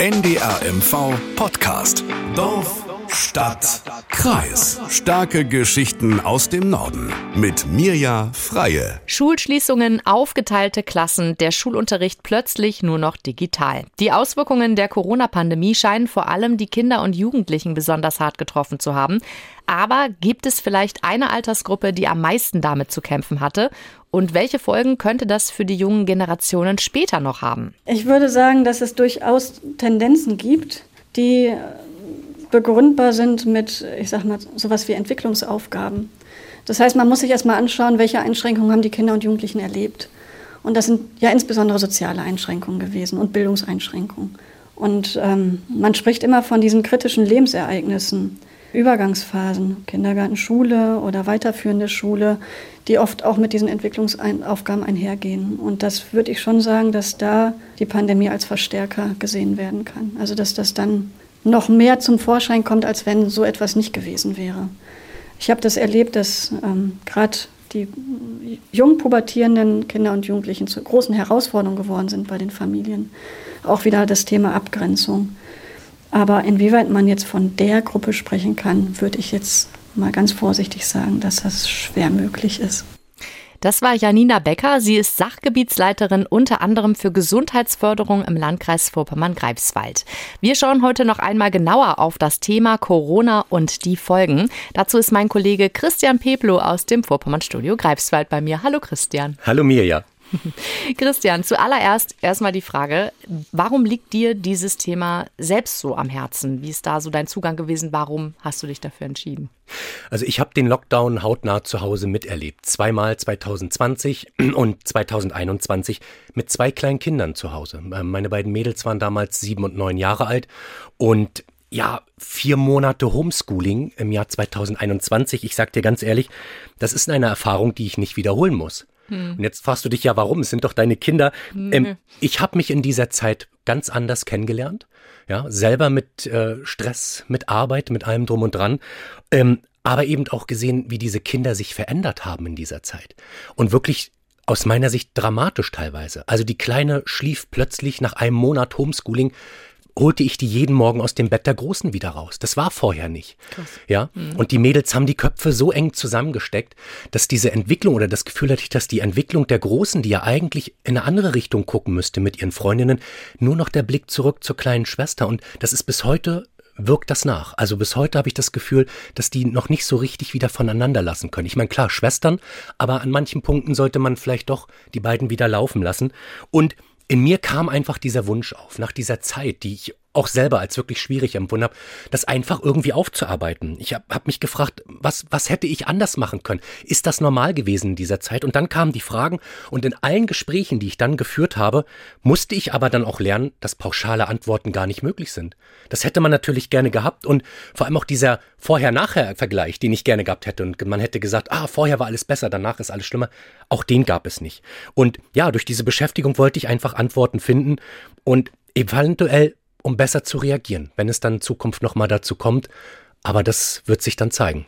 NDRMV Podcast. Dorf, Stadt, Kreis. Starke Geschichten aus dem Norden. Mit Mirja Freie. Schulschließungen, aufgeteilte Klassen, der Schulunterricht plötzlich nur noch digital. Die Auswirkungen der Corona-Pandemie scheinen vor allem die Kinder und Jugendlichen besonders hart getroffen zu haben. Aber gibt es vielleicht eine Altersgruppe, die am meisten damit zu kämpfen hatte? Und welche Folgen könnte das für die jungen Generationen später noch haben? Ich würde sagen, dass es durchaus Tendenzen gibt, die begründbar sind mit, ich sag mal, sowas wie Entwicklungsaufgaben. Das heißt, man muss sich erstmal anschauen, welche Einschränkungen haben die Kinder und Jugendlichen erlebt. Und das sind ja insbesondere soziale Einschränkungen gewesen und Bildungseinschränkungen. Und ähm, man spricht immer von diesen kritischen Lebensereignissen. Übergangsphasen, Kindergarten, Schule oder weiterführende Schule, die oft auch mit diesen Entwicklungsaufgaben einhergehen. Und das würde ich schon sagen, dass da die Pandemie als Verstärker gesehen werden kann. Also dass das dann noch mehr zum Vorschein kommt, als wenn so etwas nicht gewesen wäre. Ich habe das erlebt, dass ähm, gerade die jung pubertierenden Kinder und Jugendlichen zu großen Herausforderungen geworden sind bei den Familien. Auch wieder das Thema Abgrenzung. Aber inwieweit man jetzt von der Gruppe sprechen kann, würde ich jetzt mal ganz vorsichtig sagen, dass das schwer möglich ist. Das war Janina Becker. Sie ist Sachgebietsleiterin unter anderem für Gesundheitsförderung im Landkreis Vorpommern-Greifswald. Wir schauen heute noch einmal genauer auf das Thema Corona und die Folgen. Dazu ist mein Kollege Christian Peplo aus dem Vorpommern-Studio Greifswald bei mir. Hallo Christian. Hallo Mirja. Christian, zuallererst erstmal die Frage, warum liegt dir dieses Thema selbst so am Herzen? Wie ist da so dein Zugang gewesen? Warum hast du dich dafür entschieden? Also ich habe den Lockdown hautnah zu Hause miterlebt. Zweimal 2020 und 2021 mit zwei kleinen Kindern zu Hause. Ähm, meine beiden Mädels waren damals sieben und neun Jahre alt und ja, vier Monate Homeschooling im Jahr 2021. Ich sag dir ganz ehrlich, das ist eine Erfahrung, die ich nicht wiederholen muss. Hm. Und jetzt fragst du dich ja, warum? Es sind doch deine Kinder. Hm. Ähm, ich habe mich in dieser Zeit ganz anders kennengelernt. Ja, selber mit äh, Stress, mit Arbeit, mit allem drum und dran. Ähm, aber eben auch gesehen, wie diese Kinder sich verändert haben in dieser Zeit. Und wirklich aus meiner Sicht dramatisch teilweise. Also die Kleine schlief plötzlich nach einem Monat Homeschooling holte ich die jeden Morgen aus dem Bett der Großen wieder raus. Das war vorher nicht. Krass. Ja. Mhm. Und die Mädels haben die Köpfe so eng zusammengesteckt, dass diese Entwicklung oder das Gefühl hatte ich, dass die Entwicklung der Großen, die ja eigentlich in eine andere Richtung gucken müsste mit ihren Freundinnen, nur noch der Blick zurück zur kleinen Schwester. Und das ist bis heute wirkt das nach. Also bis heute habe ich das Gefühl, dass die noch nicht so richtig wieder voneinander lassen können. Ich meine, klar, Schwestern, aber an manchen Punkten sollte man vielleicht doch die beiden wieder laufen lassen. Und in mir kam einfach dieser Wunsch auf, nach dieser Zeit, die ich auch selber als wirklich schwierig empfunden habe, das einfach irgendwie aufzuarbeiten. Ich habe hab mich gefragt, was, was hätte ich anders machen können? Ist das normal gewesen in dieser Zeit? Und dann kamen die Fragen und in allen Gesprächen, die ich dann geführt habe, musste ich aber dann auch lernen, dass pauschale Antworten gar nicht möglich sind. Das hätte man natürlich gerne gehabt und vor allem auch dieser Vorher-Nachher-Vergleich, den ich gerne gehabt hätte und man hätte gesagt, ah, vorher war alles besser, danach ist alles schlimmer. Auch den gab es nicht. Und ja, durch diese Beschäftigung wollte ich einfach Antworten finden und eventuell um besser zu reagieren, wenn es dann in Zukunft nochmal dazu kommt. Aber das wird sich dann zeigen.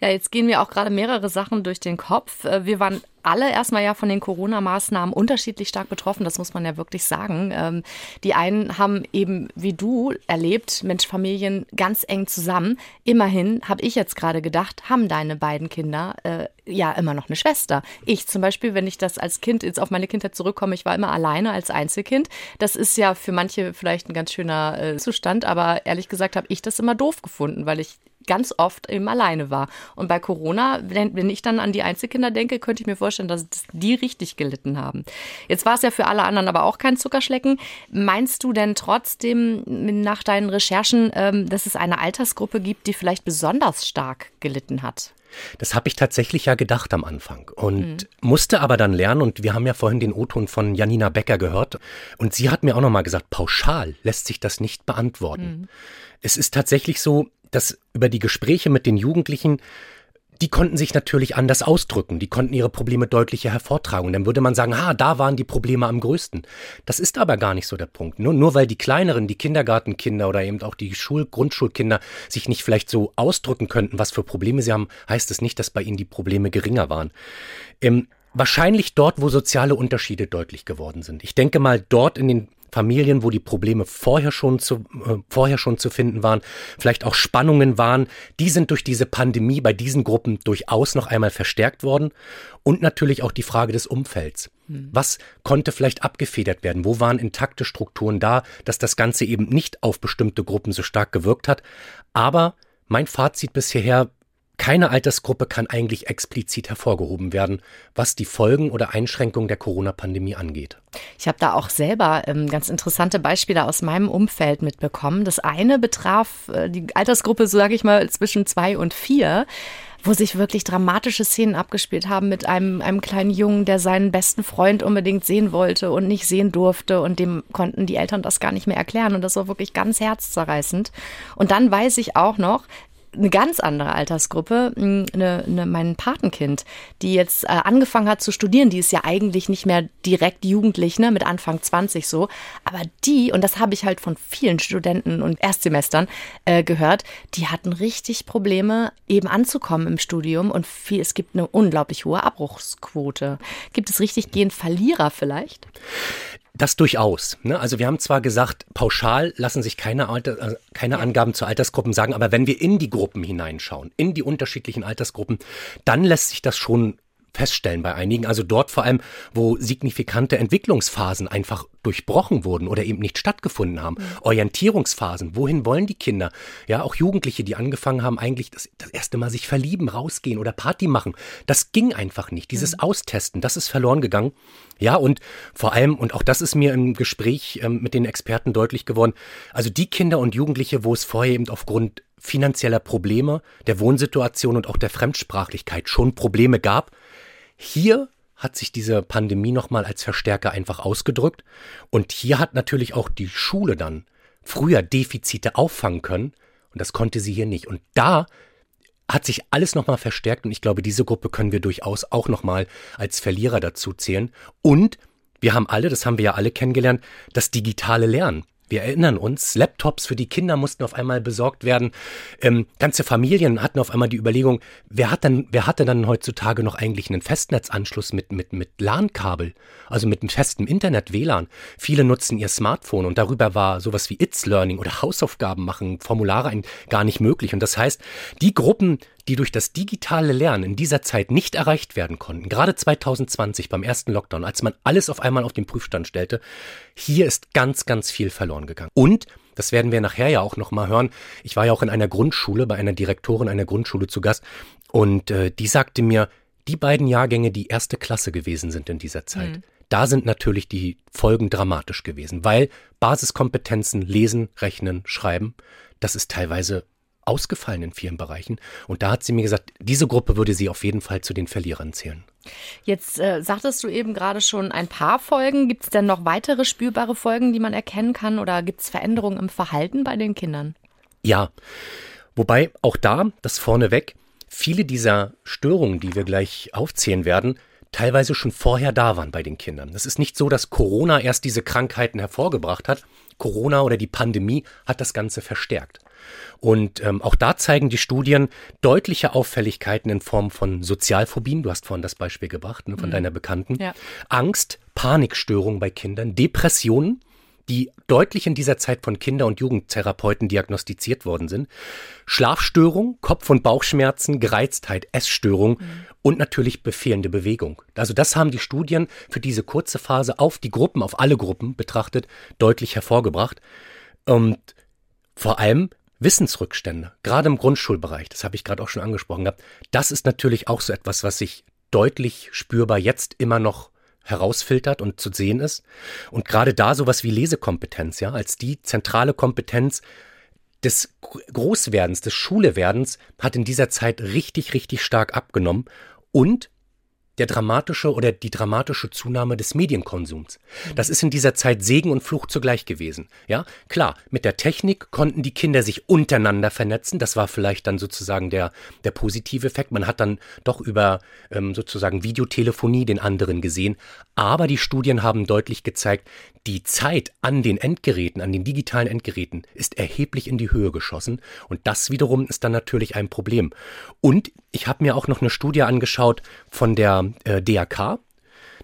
Ja, jetzt gehen mir auch gerade mehrere Sachen durch den Kopf. Äh, wir waren alle erstmal ja von den Corona-Maßnahmen unterschiedlich stark betroffen, das muss man ja wirklich sagen. Ähm, die einen haben eben wie du erlebt, Mensch, Familien ganz eng zusammen. Immerhin habe ich jetzt gerade gedacht, haben deine beiden Kinder äh, ja immer noch eine Schwester. Ich zum Beispiel, wenn ich das als Kind jetzt auf meine Kindheit zurückkomme, ich war immer alleine als Einzelkind. Das ist ja für manche vielleicht ein ganz schöner äh, Zustand, aber ehrlich gesagt habe ich das immer doof gefunden, weil ich ganz oft eben alleine war. Und bei Corona, wenn, wenn ich dann an die Einzelkinder denke, könnte ich mir vorstellen, dass die richtig gelitten haben. Jetzt war es ja für alle anderen aber auch kein Zuckerschlecken. Meinst du denn trotzdem nach deinen Recherchen, ähm, dass es eine Altersgruppe gibt, die vielleicht besonders stark gelitten hat? Das habe ich tatsächlich ja gedacht am Anfang und mhm. musste aber dann lernen und wir haben ja vorhin den O-Ton von Janina Becker gehört und sie hat mir auch nochmal gesagt, pauschal lässt sich das nicht beantworten. Mhm. Es ist tatsächlich so, dass über die Gespräche mit den Jugendlichen die konnten sich natürlich anders ausdrücken, die konnten ihre Probleme deutlicher hervortragen. Dann würde man sagen, ah, da waren die Probleme am größten. Das ist aber gar nicht so der Punkt. Nur, nur weil die kleineren, die Kindergartenkinder oder eben auch die Schul Grundschulkinder sich nicht vielleicht so ausdrücken könnten, was für Probleme sie haben, heißt es nicht, dass bei ihnen die Probleme geringer waren. Ähm, wahrscheinlich dort, wo soziale Unterschiede deutlich geworden sind. Ich denke mal dort in den Familien, wo die Probleme vorher schon zu, äh, vorher schon zu finden waren, vielleicht auch Spannungen waren, die sind durch diese Pandemie bei diesen Gruppen durchaus noch einmal verstärkt worden. Und natürlich auch die Frage des Umfelds. Hm. Was konnte vielleicht abgefedert werden? Wo waren intakte Strukturen da, dass das Ganze eben nicht auf bestimmte Gruppen so stark gewirkt hat? Aber mein Fazit bisher keine Altersgruppe kann eigentlich explizit hervorgehoben werden, was die Folgen oder Einschränkungen der Corona-Pandemie angeht. Ich habe da auch selber ähm, ganz interessante Beispiele aus meinem Umfeld mitbekommen. Das eine betraf äh, die Altersgruppe, so sage ich mal, zwischen zwei und vier wo sich wirklich dramatische Szenen abgespielt haben mit einem, einem kleinen Jungen, der seinen besten Freund unbedingt sehen wollte und nicht sehen durfte und dem konnten die Eltern das gar nicht mehr erklären und das war wirklich ganz herzzerreißend. Und dann weiß ich auch noch, eine ganz andere Altersgruppe, hm, eine, eine, mein Patenkind, die jetzt äh, angefangen hat zu studieren, die ist ja eigentlich nicht mehr direkt jugendlich, ne, mit Anfang 20 so, aber die, und das habe ich halt von vielen Studenten und Erstsemestern äh, gehört, die hatten richtig Probleme, eben anzukommen im Studium und viel, es gibt eine unglaublich hohe Abbruchsquote. Gibt es richtig gehend Verlierer vielleicht? Das durchaus. Ne? Also wir haben zwar gesagt, pauschal lassen sich keine, Alter, äh, keine Angaben zu Altersgruppen sagen, aber wenn wir in die Gruppen hineinschauen, in die unterschiedlichen Altersgruppen, dann lässt sich das schon feststellen bei einigen. Also dort vor allem, wo signifikante Entwicklungsphasen einfach durchbrochen wurden oder eben nicht stattgefunden haben. Mhm. Orientierungsphasen. Wohin wollen die Kinder? Ja, auch Jugendliche, die angefangen haben, eigentlich das, das erste Mal sich verlieben, rausgehen oder Party machen. Das ging einfach nicht. Dieses mhm. Austesten, das ist verloren gegangen. Ja, und vor allem, und auch das ist mir im Gespräch ähm, mit den Experten deutlich geworden, also die Kinder und Jugendliche, wo es vorher eben aufgrund finanzieller Probleme, der Wohnsituation und auch der Fremdsprachlichkeit schon Probleme gab, hier hat sich diese Pandemie nochmal als Verstärker einfach ausgedrückt. Und hier hat natürlich auch die Schule dann früher Defizite auffangen können. Und das konnte sie hier nicht. Und da hat sich alles nochmal verstärkt. Und ich glaube, diese Gruppe können wir durchaus auch nochmal als Verlierer dazu zählen. Und wir haben alle, das haben wir ja alle kennengelernt, das digitale Lernen. Wir erinnern uns, Laptops für die Kinder mussten auf einmal besorgt werden. Ähm, ganze Familien hatten auf einmal die Überlegung, wer hat dann, wer hatte dann heutzutage noch eigentlich einen Festnetzanschluss mit, mit, mit LAN-Kabel, also mit einem festen Internet, WLAN? Viele nutzen ihr Smartphone und darüber war sowas wie It's Learning oder Hausaufgaben machen, Formulare ein, gar nicht möglich. Und das heißt, die Gruppen, die durch das digitale Lernen in dieser Zeit nicht erreicht werden konnten, gerade 2020 beim ersten Lockdown, als man alles auf einmal auf den Prüfstand stellte, hier ist ganz, ganz viel verloren gegangen. Und das werden wir nachher ja auch nochmal hören. Ich war ja auch in einer Grundschule, bei einer Direktorin einer Grundschule zu Gast und äh, die sagte mir, die beiden Jahrgänge, die erste Klasse gewesen sind in dieser Zeit, mhm. da sind natürlich die Folgen dramatisch gewesen, weil Basiskompetenzen, lesen, rechnen, schreiben, das ist teilweise ausgefallen in vielen Bereichen. Und da hat sie mir gesagt, diese Gruppe würde sie auf jeden Fall zu den Verlierern zählen. Jetzt äh, sagtest du eben gerade schon ein paar Folgen. Gibt es denn noch weitere spürbare Folgen, die man erkennen kann? Oder gibt es Veränderungen im Verhalten bei den Kindern? Ja, wobei auch da, das vorneweg, viele dieser Störungen, die wir gleich aufzählen werden, teilweise schon vorher da waren bei den Kindern. Es ist nicht so, dass Corona erst diese Krankheiten hervorgebracht hat. Corona oder die Pandemie hat das Ganze verstärkt. Und ähm, auch da zeigen die Studien deutliche Auffälligkeiten in Form von Sozialphobien. Du hast vorhin das Beispiel gebracht ne, von mhm. deiner Bekannten. Ja. Angst, Panikstörungen bei Kindern, Depressionen, die deutlich in dieser Zeit von Kinder- und Jugendtherapeuten diagnostiziert worden sind. Schlafstörung, Kopf- und Bauchschmerzen, Gereiztheit, Essstörung mhm. und natürlich befehlende Bewegung. Also das haben die Studien für diese kurze Phase auf die Gruppen, auf alle Gruppen betrachtet, deutlich hervorgebracht. Und vor allem Wissensrückstände, gerade im Grundschulbereich, das habe ich gerade auch schon angesprochen gehabt, das ist natürlich auch so etwas, was sich deutlich spürbar jetzt immer noch herausfiltert und zu sehen ist. Und gerade da sowas wie Lesekompetenz, ja, als die zentrale Kompetenz des Großwerdens, des Schulewerdens, hat in dieser Zeit richtig, richtig stark abgenommen. Und der dramatische oder die dramatische Zunahme des Medienkonsums. Das ist in dieser Zeit Segen und Fluch zugleich gewesen. Ja, klar, mit der Technik konnten die Kinder sich untereinander vernetzen. Das war vielleicht dann sozusagen der, der positive Effekt. Man hat dann doch über ähm, sozusagen Videotelefonie den anderen gesehen. Aber die Studien haben deutlich gezeigt, die Zeit an den Endgeräten, an den digitalen Endgeräten ist erheblich in die Höhe geschossen. Und das wiederum ist dann natürlich ein Problem. Und ich habe mir auch noch eine Studie angeschaut von der äh, DAK.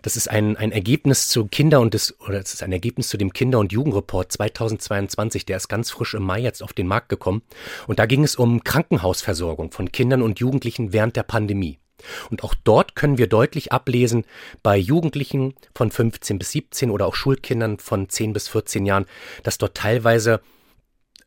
Das ist ein, ein Ergebnis zu Kinder- und des, oder es ist ein Ergebnis zu dem Kinder- und Jugendreport 2022. Der ist ganz frisch im Mai jetzt auf den Markt gekommen. Und da ging es um Krankenhausversorgung von Kindern und Jugendlichen während der Pandemie. Und auch dort können wir deutlich ablesen, bei Jugendlichen von 15 bis 17 oder auch Schulkindern von 10 bis 14 Jahren, dass dort teilweise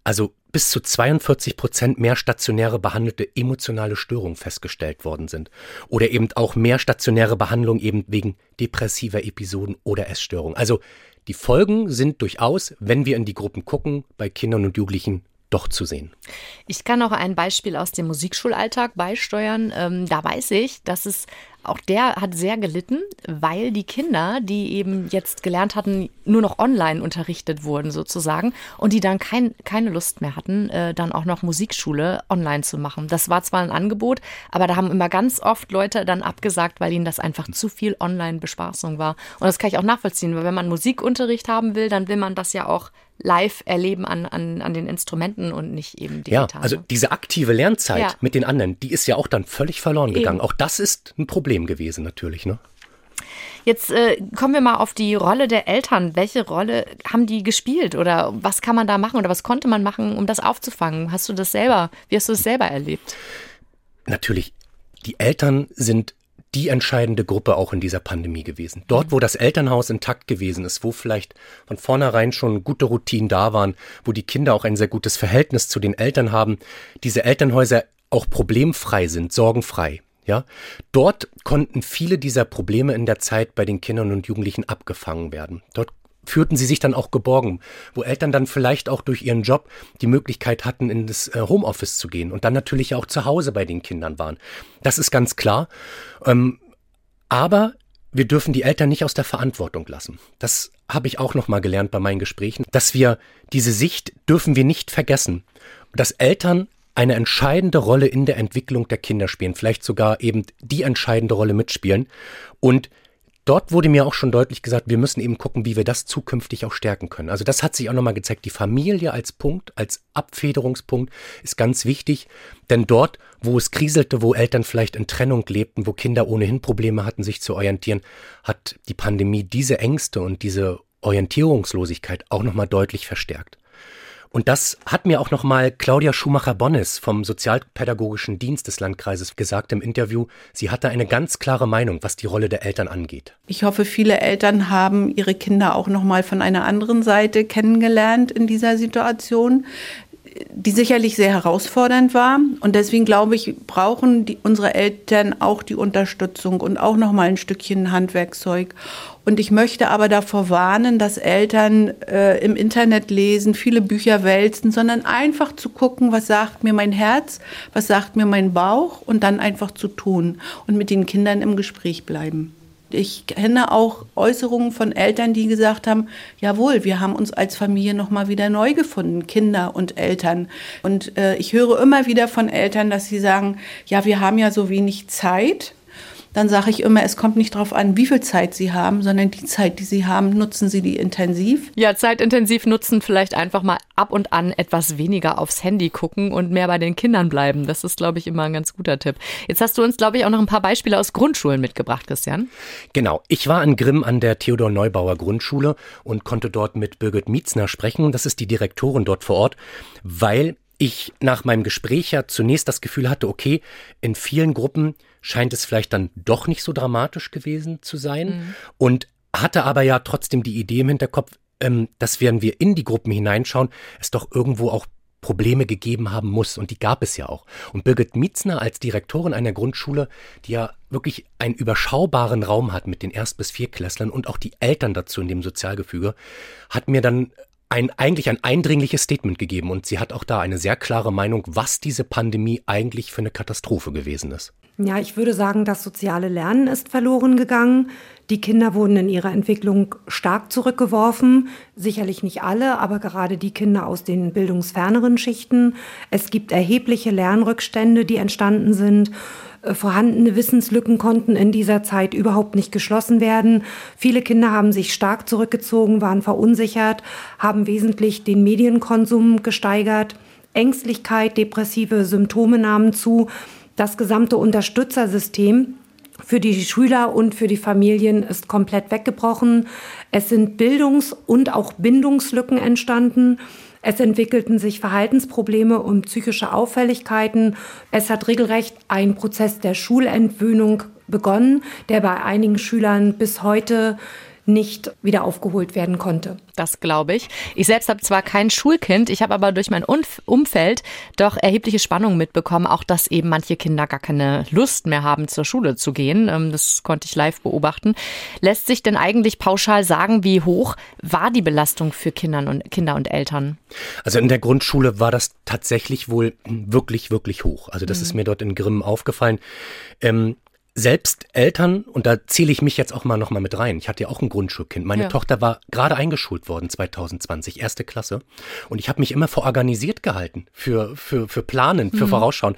also bis zu 42 Prozent mehr stationäre behandelte emotionale Störungen festgestellt worden sind. Oder eben auch mehr stationäre Behandlung eben wegen depressiver Episoden oder Essstörungen. Also die Folgen sind durchaus, wenn wir in die Gruppen gucken, bei Kindern und Jugendlichen doch zu sehen. Ich kann noch ein Beispiel aus dem Musikschulalltag beisteuern. Ähm, da weiß ich, dass es auch der hat sehr gelitten, weil die Kinder, die eben jetzt gelernt hatten, nur noch online unterrichtet wurden sozusagen und die dann kein, keine Lust mehr hatten, äh, dann auch noch Musikschule online zu machen. Das war zwar ein Angebot, aber da haben immer ganz oft Leute dann abgesagt, weil ihnen das einfach zu viel Online-Bespaßung war. Und das kann ich auch nachvollziehen, weil wenn man Musikunterricht haben will, dann will man das ja auch live erleben an, an, an den Instrumenten und nicht eben digital. Ja, also diese aktive Lernzeit ja. mit den anderen, die ist ja auch dann völlig verloren gegangen. Eben. Auch das ist ein Problem gewesen natürlich, ne? Jetzt äh, kommen wir mal auf die Rolle der Eltern. Welche Rolle haben die gespielt oder was kann man da machen oder was konnte man machen, um das aufzufangen? Hast du das selber, wie hast du das selber erlebt? Natürlich, die Eltern sind die entscheidende Gruppe auch in dieser Pandemie gewesen. Dort, wo das Elternhaus intakt gewesen ist, wo vielleicht von vornherein schon gute Routinen da waren, wo die Kinder auch ein sehr gutes Verhältnis zu den Eltern haben, diese Elternhäuser auch problemfrei sind, sorgenfrei. Ja, dort konnten viele dieser Probleme in der Zeit bei den Kindern und Jugendlichen abgefangen werden. Dort führten sie sich dann auch geborgen, wo Eltern dann vielleicht auch durch ihren Job die Möglichkeit hatten, in das äh, Homeoffice zu gehen und dann natürlich auch zu Hause bei den Kindern waren. Das ist ganz klar. Ähm, aber wir dürfen die Eltern nicht aus der Verantwortung lassen. Das habe ich auch noch mal gelernt bei meinen Gesprächen, dass wir diese Sicht dürfen wir nicht vergessen, dass Eltern eine entscheidende Rolle in der Entwicklung der Kinder spielen, vielleicht sogar eben die entscheidende Rolle mitspielen und dort wurde mir auch schon deutlich gesagt, wir müssen eben gucken, wie wir das zukünftig auch stärken können. Also das hat sich auch nochmal gezeigt. Die Familie als Punkt, als Abfederungspunkt ist ganz wichtig, denn dort, wo es kriselte, wo Eltern vielleicht in Trennung lebten, wo Kinder ohnehin Probleme hatten, sich zu orientieren, hat die Pandemie diese Ängste und diese Orientierungslosigkeit auch nochmal deutlich verstärkt. Und das hat mir auch nochmal Claudia Schumacher-Bonnes vom Sozialpädagogischen Dienst des Landkreises gesagt im Interview. Sie hatte eine ganz klare Meinung, was die Rolle der Eltern angeht. Ich hoffe, viele Eltern haben ihre Kinder auch nochmal von einer anderen Seite kennengelernt in dieser Situation die sicherlich sehr herausfordernd war. Und deswegen glaube ich, brauchen die, unsere Eltern auch die Unterstützung und auch noch mal ein Stückchen Handwerkzeug. Und ich möchte aber davor warnen, dass Eltern äh, im Internet lesen, viele Bücher wälzen, sondern einfach zu gucken, was sagt mir mein Herz, was sagt mir mein Bauch und dann einfach zu tun und mit den Kindern im Gespräch bleiben. Ich kenne auch Äußerungen von Eltern, die gesagt haben, jawohl, wir haben uns als Familie noch mal wieder neu gefunden, Kinder und Eltern. Und äh, ich höre immer wieder von Eltern, dass sie sagen, ja, wir haben ja so wenig Zeit dann sage ich immer, es kommt nicht darauf an, wie viel Zeit Sie haben, sondern die Zeit, die Sie haben, nutzen Sie die intensiv. Ja, zeitintensiv nutzen, vielleicht einfach mal ab und an etwas weniger aufs Handy gucken und mehr bei den Kindern bleiben. Das ist, glaube ich, immer ein ganz guter Tipp. Jetzt hast du uns, glaube ich, auch noch ein paar Beispiele aus Grundschulen mitgebracht, Christian. Genau. Ich war in Grimm an der Theodor Neubauer Grundschule und konnte dort mit Birgit Mietzner sprechen. Das ist die Direktorin dort vor Ort, weil ich nach meinem Gespräch ja zunächst das Gefühl hatte, okay, in vielen Gruppen scheint es vielleicht dann doch nicht so dramatisch gewesen zu sein mhm. und hatte aber ja trotzdem die Idee im Hinterkopf, ähm, dass wenn wir in die Gruppen hineinschauen, es doch irgendwo auch Probleme gegeben haben muss. Und die gab es ja auch. Und Birgit Mietzner als Direktorin einer Grundschule, die ja wirklich einen überschaubaren Raum hat mit den Erst- bis Vierklässlern und auch die Eltern dazu in dem Sozialgefüge, hat mir dann ein, eigentlich ein eindringliches Statement gegeben. Und sie hat auch da eine sehr klare Meinung, was diese Pandemie eigentlich für eine Katastrophe gewesen ist. Ja, ich würde sagen, das soziale Lernen ist verloren gegangen. Die Kinder wurden in ihrer Entwicklung stark zurückgeworfen. Sicherlich nicht alle, aber gerade die Kinder aus den bildungsferneren Schichten. Es gibt erhebliche Lernrückstände, die entstanden sind. Äh, vorhandene Wissenslücken konnten in dieser Zeit überhaupt nicht geschlossen werden. Viele Kinder haben sich stark zurückgezogen, waren verunsichert, haben wesentlich den Medienkonsum gesteigert. Ängstlichkeit, depressive Symptome nahmen zu das gesamte Unterstützersystem für die Schüler und für die Familien ist komplett weggebrochen. Es sind Bildungs- und auch Bindungslücken entstanden. Es entwickelten sich Verhaltensprobleme und psychische Auffälligkeiten. Es hat regelrecht ein Prozess der Schulentwöhnung begonnen, der bei einigen Schülern bis heute nicht wieder aufgeholt werden konnte. Das glaube ich. Ich selbst habe zwar kein Schulkind, ich habe aber durch mein Umfeld doch erhebliche Spannungen mitbekommen, auch dass eben manche Kinder gar keine Lust mehr haben, zur Schule zu gehen. Ähm, das konnte ich live beobachten. Lässt sich denn eigentlich pauschal sagen, wie hoch war die Belastung für Kinder und, Kinder und Eltern? Also in der Grundschule war das tatsächlich wohl wirklich, wirklich hoch. Also das mhm. ist mir dort in Grimm aufgefallen. Ähm, selbst Eltern, und da zähle ich mich jetzt auch mal nochmal mit rein. Ich hatte ja auch ein Grundschulkind. Meine ja. Tochter war gerade eingeschult worden 2020, erste Klasse. Und ich habe mich immer vororganisiert gehalten, für, für, für Planen, für mhm. Vorausschauen.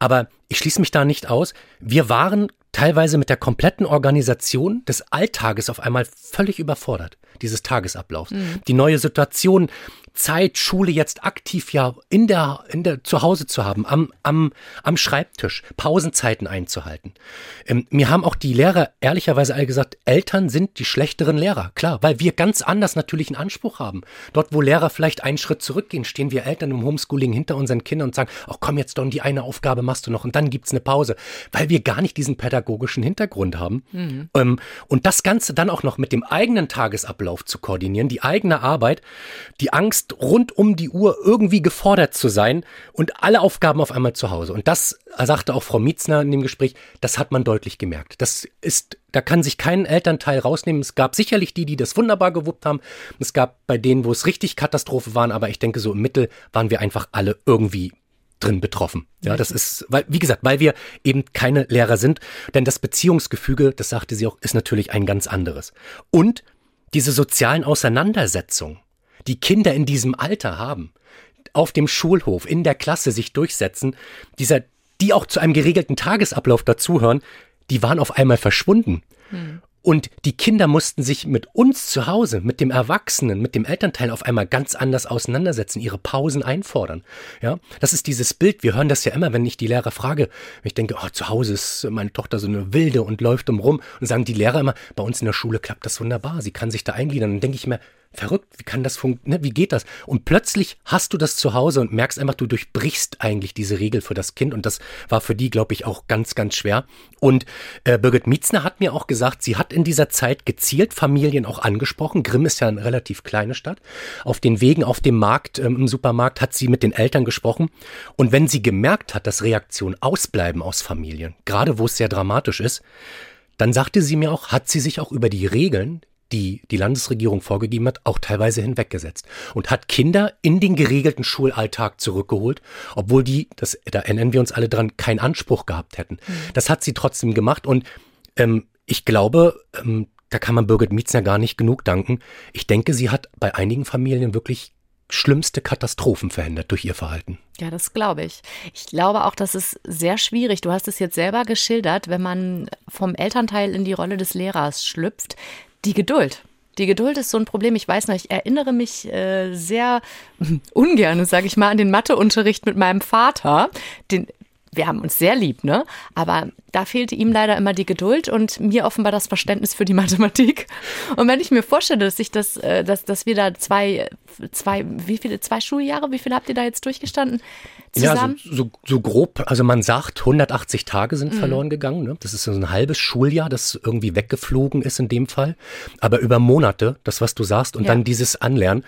Aber ich schließe mich da nicht aus. Wir waren teilweise mit der kompletten Organisation des Alltages auf einmal völlig überfordert, dieses Tagesablaufs. Mhm. Die neue Situation, Zeit, Schule jetzt aktiv ja in der, in der, zu Hause zu haben, am, am, am Schreibtisch, Pausenzeiten einzuhalten. Ähm, mir haben auch die Lehrer ehrlicherweise alle gesagt, Eltern sind die schlechteren Lehrer. Klar, weil wir ganz anders natürlich einen Anspruch haben. Dort, wo Lehrer vielleicht einen Schritt zurückgehen, stehen wir Eltern im Homeschooling hinter unseren Kindern und sagen, ach komm jetzt Don, die eine Aufgabe machst du noch und dann gibt's eine Pause. Weil wir gar nicht diesen pädagogischen Hintergrund haben. Mhm. Ähm, und das Ganze dann auch noch mit dem eigenen Tagesablauf zu koordinieren, die eigene Arbeit, die Angst, Angst, rund um die Uhr irgendwie gefordert zu sein und alle Aufgaben auf einmal zu Hause. Und das sagte auch Frau Mietzner in dem Gespräch, das hat man deutlich gemerkt. Das ist, da kann sich kein Elternteil rausnehmen. Es gab sicherlich die, die das wunderbar gewuppt haben. Es gab bei denen, wo es richtig Katastrophe waren, aber ich denke, so im Mittel waren wir einfach alle irgendwie drin betroffen. Ja, das ist, weil, wie gesagt, weil wir eben keine Lehrer sind, denn das Beziehungsgefüge, das sagte sie auch, ist natürlich ein ganz anderes. Und diese sozialen Auseinandersetzungen, die Kinder in diesem Alter haben, auf dem Schulhof, in der Klasse sich durchsetzen, dieser, die auch zu einem geregelten Tagesablauf dazuhören, die waren auf einmal verschwunden. Hm. Und die Kinder mussten sich mit uns zu Hause, mit dem Erwachsenen, mit dem Elternteil auf einmal ganz anders auseinandersetzen, ihre Pausen einfordern. Ja, das ist dieses Bild. Wir hören das ja immer, wenn ich die Lehrer frage. Ich denke, oh, zu Hause ist meine Tochter so eine Wilde und läuft umrum. Und sagen die Lehrer immer, bei uns in der Schule klappt das wunderbar. Sie kann sich da eingliedern. dann denke ich mir, verrückt, wie kann das funktionieren, wie geht das? Und plötzlich hast du das zu Hause und merkst einfach, du durchbrichst eigentlich diese Regel für das Kind und das war für die, glaube ich, auch ganz, ganz schwer. Und äh, Birgit Mietzner hat mir auch gesagt, sie hat in dieser Zeit gezielt Familien auch angesprochen. Grimm ist ja eine relativ kleine Stadt. Auf den Wegen auf dem Markt, ähm, im Supermarkt hat sie mit den Eltern gesprochen und wenn sie gemerkt hat, dass Reaktionen ausbleiben aus Familien, gerade wo es sehr dramatisch ist, dann sagte sie mir auch, hat sie sich auch über die Regeln, die die Landesregierung vorgegeben hat, auch teilweise hinweggesetzt und hat Kinder in den geregelten Schulalltag zurückgeholt, obwohl die, das, da erinnern wir uns alle dran, keinen Anspruch gehabt hätten. Mhm. Das hat sie trotzdem gemacht und ähm, ich glaube, ähm, da kann man Birgit Mietzner gar nicht genug danken. Ich denke, sie hat bei einigen Familien wirklich schlimmste Katastrophen verhindert durch ihr Verhalten. Ja, das glaube ich. Ich glaube auch, dass es sehr schwierig, du hast es jetzt selber geschildert, wenn man vom Elternteil in die Rolle des Lehrers schlüpft, die Geduld. Die Geduld ist so ein Problem. Ich weiß noch, ich erinnere mich äh, sehr ungern, sage ich mal, an den Matheunterricht mit meinem Vater. Den, wir haben uns sehr lieb, ne? Aber da fehlte ihm leider immer die Geduld und mir offenbar das Verständnis für die Mathematik. Und wenn ich mir vorstelle, dass ich das, äh, dass, dass wir da zwei, zwei, wie viele, zwei Schuljahre, wie viele habt ihr da jetzt durchgestanden? Zusammen? Ja, so, so, so grob, also man sagt, 180 Tage sind mhm. verloren gegangen. Ne? Das ist so ein halbes Schuljahr, das irgendwie weggeflogen ist in dem Fall. Aber über Monate, das, was du sagst, und ja. dann dieses Anlernen.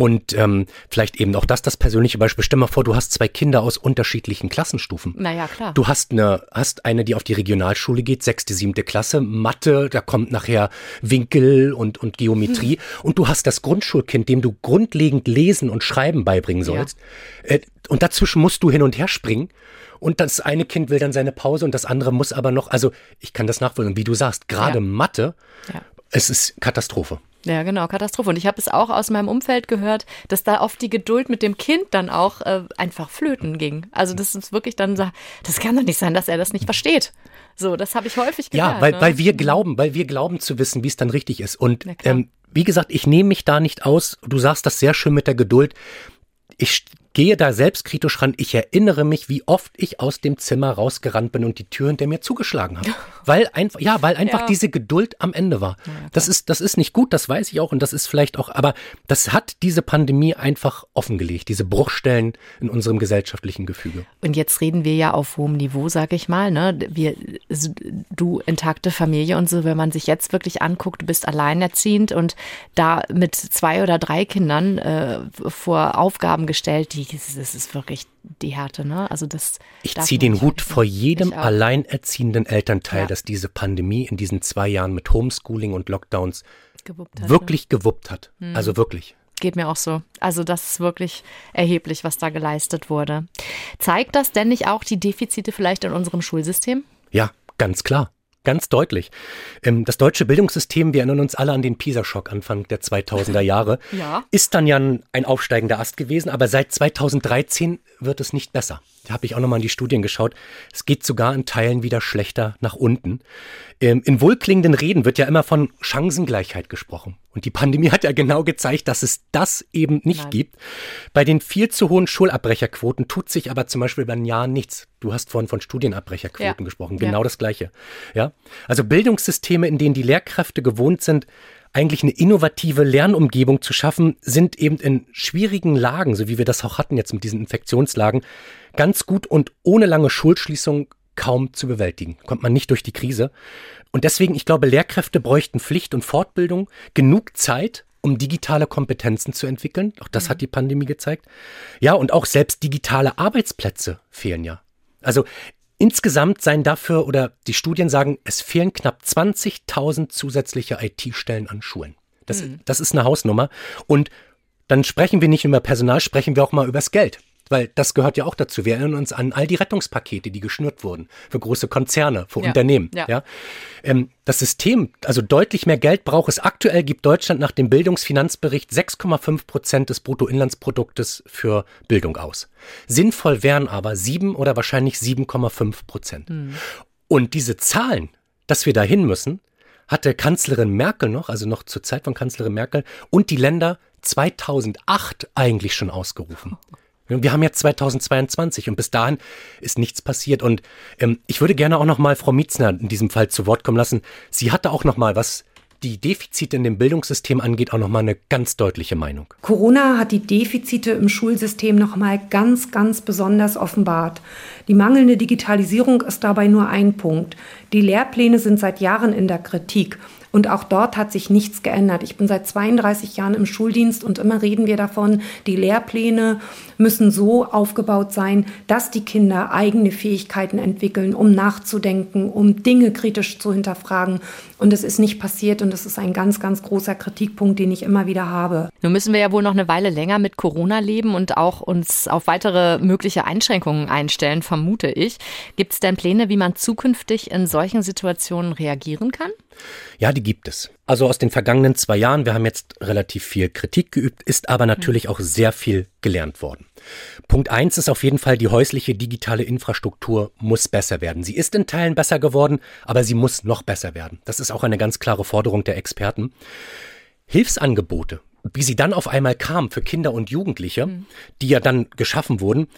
Und ähm, vielleicht eben auch das, das persönliche Beispiel. Stell mal vor, du hast zwei Kinder aus unterschiedlichen Klassenstufen. Naja, klar. Du hast eine, hast eine, die auf die Regionalschule geht, sechste, siebte Klasse, Mathe, da kommt nachher Winkel und, und Geometrie. Hm. Und du hast das Grundschulkind, dem du grundlegend Lesen und Schreiben beibringen sollst. Ja. Äh, und dazwischen musst du hin und her springen. Und das eine Kind will dann seine Pause und das andere muss aber noch, also ich kann das nachvollziehen, wie du sagst, gerade ja. Mathe, ja. es ist Katastrophe. Ja, genau, Katastrophe. Und ich habe es auch aus meinem Umfeld gehört, dass da oft die Geduld mit dem Kind dann auch äh, einfach flöten ging. Also das ist wirklich dann, das kann doch nicht sein, dass er das nicht versteht. So, das habe ich häufig gehört. Ja, weil, ne? weil wir glauben, weil wir glauben zu wissen, wie es dann richtig ist. Und ähm, wie gesagt, ich nehme mich da nicht aus. Du sagst das sehr schön mit der Geduld. Ich gehe da selbstkritisch ran. Ich erinnere mich, wie oft ich aus dem Zimmer rausgerannt bin und die Tür hinter mir zugeschlagen habe. Weil einfach, ja, weil einfach ja. diese Geduld am Ende war. Ja, das ist, das ist nicht gut, das weiß ich auch und das ist vielleicht auch, aber das hat diese Pandemie einfach offengelegt, diese Bruchstellen in unserem gesellschaftlichen Gefüge. Und jetzt reden wir ja auf hohem Niveau, sag ich mal, ne? Wir, du intakte Familie und so, wenn man sich jetzt wirklich anguckt, du bist alleinerziehend und da mit zwei oder drei Kindern äh, vor Aufgaben gestellt, die, das ist wirklich die Härte, ne? Also das. Ich ziehe den Hut vor jedem alleinerziehenden Elternteil, ja. dass diese Pandemie in diesen zwei Jahren mit Homeschooling und Lockdowns gewuppt hat, wirklich ne? gewuppt hat. Mhm. Also wirklich. Geht mir auch so. Also das ist wirklich erheblich, was da geleistet wurde. Zeigt das denn nicht auch die Defizite vielleicht in unserem Schulsystem? Ja, ganz klar. Ganz deutlich. Ähm, das deutsche Bildungssystem, wir erinnern uns alle an den PISA-Schock Anfang der 2000er Jahre, ja. ist dann ja ein aufsteigender Ast gewesen, aber seit 2013 wird es nicht besser. Da habe ich auch nochmal in die Studien geschaut. Es geht sogar in Teilen wieder schlechter nach unten. Ähm, in wohlklingenden Reden wird ja immer von Chancengleichheit gesprochen. Und die Pandemie hat ja genau gezeigt, dass es das eben nicht Nein. gibt. Bei den viel zu hohen Schulabbrecherquoten tut sich aber zum Beispiel bei den Jahren nichts. Du hast vorhin von Studienabbrecherquoten ja. gesprochen. Genau ja. das Gleiche. Ja? Also Bildungssysteme, in denen die Lehrkräfte gewohnt sind, eigentlich eine innovative Lernumgebung zu schaffen, sind eben in schwierigen Lagen, so wie wir das auch hatten jetzt mit diesen Infektionslagen, ganz gut und ohne lange Schulschließung kaum zu bewältigen. Kommt man nicht durch die Krise. Und deswegen, ich glaube, Lehrkräfte bräuchten Pflicht und Fortbildung, genug Zeit, um digitale Kompetenzen zu entwickeln. Auch das mhm. hat die Pandemie gezeigt. Ja, und auch selbst digitale Arbeitsplätze fehlen ja. Also Insgesamt seien dafür, oder die Studien sagen, es fehlen knapp 20.000 zusätzliche IT-Stellen an Schulen. Das, mhm. das ist eine Hausnummer. Und dann sprechen wir nicht über Personal, sprechen wir auch mal übers Geld. Weil das gehört ja auch dazu. Wir erinnern uns an all die Rettungspakete, die geschnürt wurden für große Konzerne, für ja. Unternehmen. Ja. ja? Ähm, das System, also deutlich mehr Geld braucht es. Aktuell gibt Deutschland nach dem Bildungsfinanzbericht 6,5 Prozent des Bruttoinlandsproduktes für Bildung aus. Sinnvoll wären aber sieben oder wahrscheinlich 7,5 Prozent. Mhm. Und diese Zahlen, dass wir dahin müssen, hatte Kanzlerin Merkel noch, also noch zur Zeit von Kanzlerin Merkel, und die Länder 2008 eigentlich schon ausgerufen. Wir haben jetzt 2022 und bis dahin ist nichts passiert. Und ähm, ich würde gerne auch noch mal Frau Mietzner in diesem Fall zu Wort kommen lassen. Sie hatte auch noch mal was die Defizite in dem Bildungssystem angeht, auch noch mal eine ganz deutliche Meinung. Corona hat die Defizite im Schulsystem noch mal ganz, ganz besonders offenbart. Die mangelnde Digitalisierung ist dabei nur ein Punkt. Die Lehrpläne sind seit Jahren in der Kritik. Und auch dort hat sich nichts geändert. Ich bin seit 32 Jahren im Schuldienst und immer reden wir davon, die Lehrpläne müssen so aufgebaut sein, dass die Kinder eigene Fähigkeiten entwickeln, um nachzudenken, um Dinge kritisch zu hinterfragen. Und es ist nicht passiert und es ist ein ganz, ganz großer Kritikpunkt, den ich immer wieder habe. Nun müssen wir ja wohl noch eine Weile länger mit Corona leben und auch uns auf weitere mögliche Einschränkungen einstellen, vermute ich. Gibt es denn Pläne, wie man zukünftig in solchen Situationen reagieren kann? Ja, die gibt es. Also aus den vergangenen zwei Jahren, wir haben jetzt relativ viel Kritik geübt, ist aber natürlich auch sehr viel gelernt worden. Punkt eins ist auf jeden Fall, die häusliche digitale Infrastruktur muss besser werden. Sie ist in Teilen besser geworden, aber sie muss noch besser werden. Das ist auch eine ganz klare Forderung der Experten. Hilfsangebote, wie sie dann auf einmal kamen für Kinder und Jugendliche, mhm. die ja dann geschaffen wurden,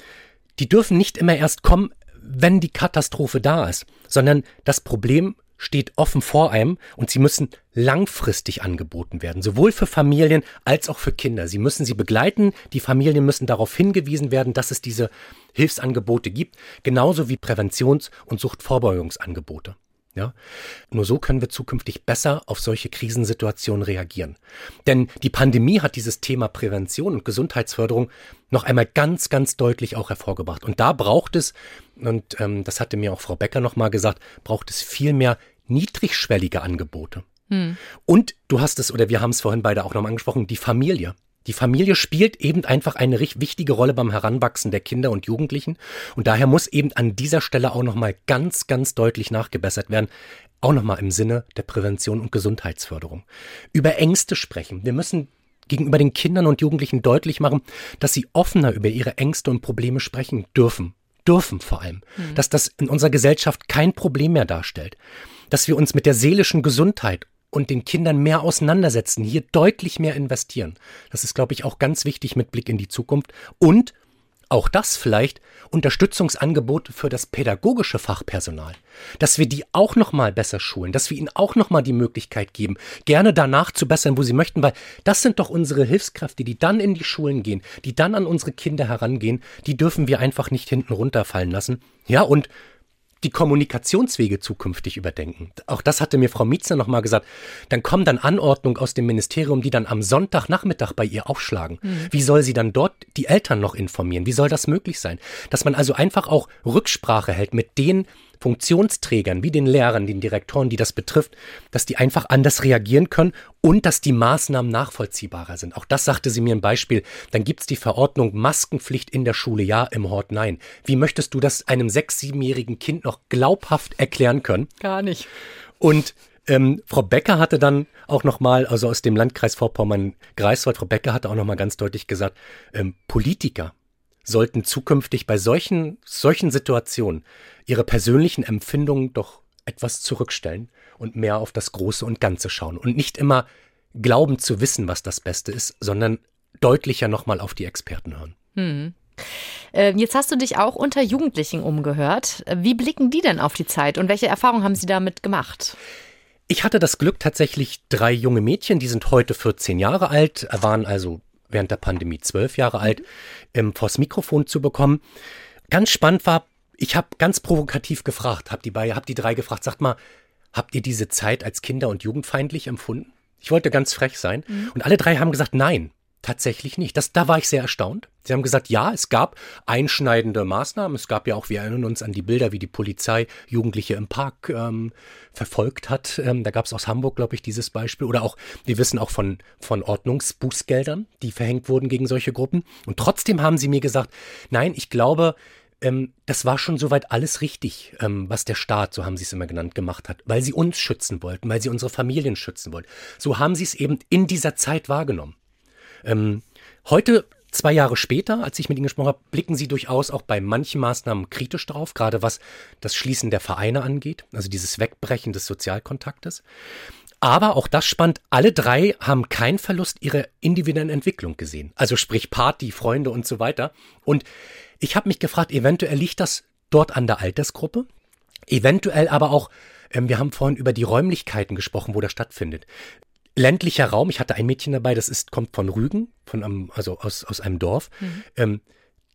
die dürfen nicht immer erst kommen, wenn die Katastrophe da ist, sondern das Problem steht offen vor einem und sie müssen langfristig angeboten werden, sowohl für Familien als auch für Kinder. Sie müssen sie begleiten, die Familien müssen darauf hingewiesen werden, dass es diese Hilfsangebote gibt, genauso wie Präventions- und Suchtvorbeugungsangebote. Ja? Nur so können wir zukünftig besser auf solche Krisensituationen reagieren. Denn die Pandemie hat dieses Thema Prävention und Gesundheitsförderung noch einmal ganz, ganz deutlich auch hervorgebracht. Und da braucht es, und ähm, das hatte mir auch Frau Becker nochmal gesagt, braucht es viel mehr niedrigschwellige Angebote. Hm. Und du hast es, oder wir haben es vorhin beide auch nochmal angesprochen, die Familie. Die Familie spielt eben einfach eine wichtige Rolle beim Heranwachsen der Kinder und Jugendlichen. Und daher muss eben an dieser Stelle auch nochmal ganz, ganz deutlich nachgebessert werden. Auch nochmal im Sinne der Prävention und Gesundheitsförderung. Über Ängste sprechen. Wir müssen gegenüber den Kindern und Jugendlichen deutlich machen, dass sie offener über ihre Ängste und Probleme sprechen dürfen. Dürfen vor allem. Mhm. Dass das in unserer Gesellschaft kein Problem mehr darstellt dass wir uns mit der seelischen Gesundheit und den Kindern mehr auseinandersetzen, hier deutlich mehr investieren. Das ist, glaube ich, auch ganz wichtig mit Blick in die Zukunft. Und auch das vielleicht Unterstützungsangebote für das pädagogische Fachpersonal, dass wir die auch noch mal besser schulen, dass wir ihnen auch noch mal die Möglichkeit geben, gerne danach zu bessern, wo sie möchten, weil das sind doch unsere Hilfskräfte, die dann in die Schulen gehen, die dann an unsere Kinder herangehen, die dürfen wir einfach nicht hinten runterfallen lassen. Ja, und die Kommunikationswege zukünftig überdenken. Auch das hatte mir Frau Mietzner nochmal gesagt. Dann kommen dann Anordnungen aus dem Ministerium, die dann am Sonntagnachmittag bei ihr aufschlagen. Mhm. Wie soll sie dann dort die Eltern noch informieren? Wie soll das möglich sein? Dass man also einfach auch Rücksprache hält mit den Funktionsträgern, wie den Lehrern, den Direktoren, die das betrifft, dass die einfach anders reagieren können und dass die Maßnahmen nachvollziehbarer sind. Auch das sagte sie mir ein Beispiel. Dann gibt's die Verordnung Maskenpflicht in der Schule, ja, im Hort nein. Wie möchtest du das einem sechs-, siebenjährigen Kind noch glaubhaft erklären können? Gar nicht. Und ähm, Frau Becker hatte dann auch nochmal, also aus dem Landkreis Vorpommern-Greifswald, Frau Becker hatte auch nochmal ganz deutlich gesagt, ähm, Politiker sollten zukünftig bei solchen, solchen Situationen ihre persönlichen Empfindungen doch etwas zurückstellen und mehr auf das Große und Ganze schauen und nicht immer glauben zu wissen, was das Beste ist, sondern deutlicher nochmal auf die Experten hören. Hm. Jetzt hast du dich auch unter Jugendlichen umgehört. Wie blicken die denn auf die Zeit und welche Erfahrungen haben sie damit gemacht? Ich hatte das Glück, tatsächlich drei junge Mädchen, die sind heute 14 Jahre alt, waren also während der Pandemie zwölf Jahre alt, ähm, vors Mikrofon zu bekommen. Ganz spannend war, ich habe ganz provokativ gefragt, habe die, bei, hab die drei gefragt, sagt mal, habt ihr diese Zeit als kinder- und jugendfeindlich empfunden? Ich wollte ganz frech sein. Mhm. Und alle drei haben gesagt, nein. Tatsächlich nicht. Das, da war ich sehr erstaunt. Sie haben gesagt, ja, es gab einschneidende Maßnahmen. Es gab ja auch, wir erinnern uns an die Bilder, wie die Polizei Jugendliche im Park ähm, verfolgt hat. Ähm, da gab es aus Hamburg, glaube ich, dieses Beispiel. Oder auch, wir wissen auch von, von Ordnungsbußgeldern, die verhängt wurden gegen solche Gruppen. Und trotzdem haben sie mir gesagt, nein, ich glaube, ähm, das war schon soweit alles richtig, ähm, was der Staat, so haben sie es immer genannt, gemacht hat, weil sie uns schützen wollten, weil sie unsere Familien schützen wollten. So haben sie es eben in dieser Zeit wahrgenommen. Ähm, heute, zwei Jahre später, als ich mit Ihnen gesprochen habe, blicken Sie durchaus auch bei manchen Maßnahmen kritisch drauf, gerade was das Schließen der Vereine angeht, also dieses Wegbrechen des Sozialkontaktes. Aber auch das spannend, alle drei haben keinen Verlust ihrer individuellen Entwicklung gesehen. Also sprich Party, Freunde und so weiter. Und ich habe mich gefragt, eventuell liegt das dort an der Altersgruppe, eventuell aber auch, ähm, wir haben vorhin über die Räumlichkeiten gesprochen, wo das stattfindet ländlicher Raum. Ich hatte ein Mädchen dabei, das ist, kommt von Rügen, von einem, also aus, aus einem Dorf. Mhm. Ähm,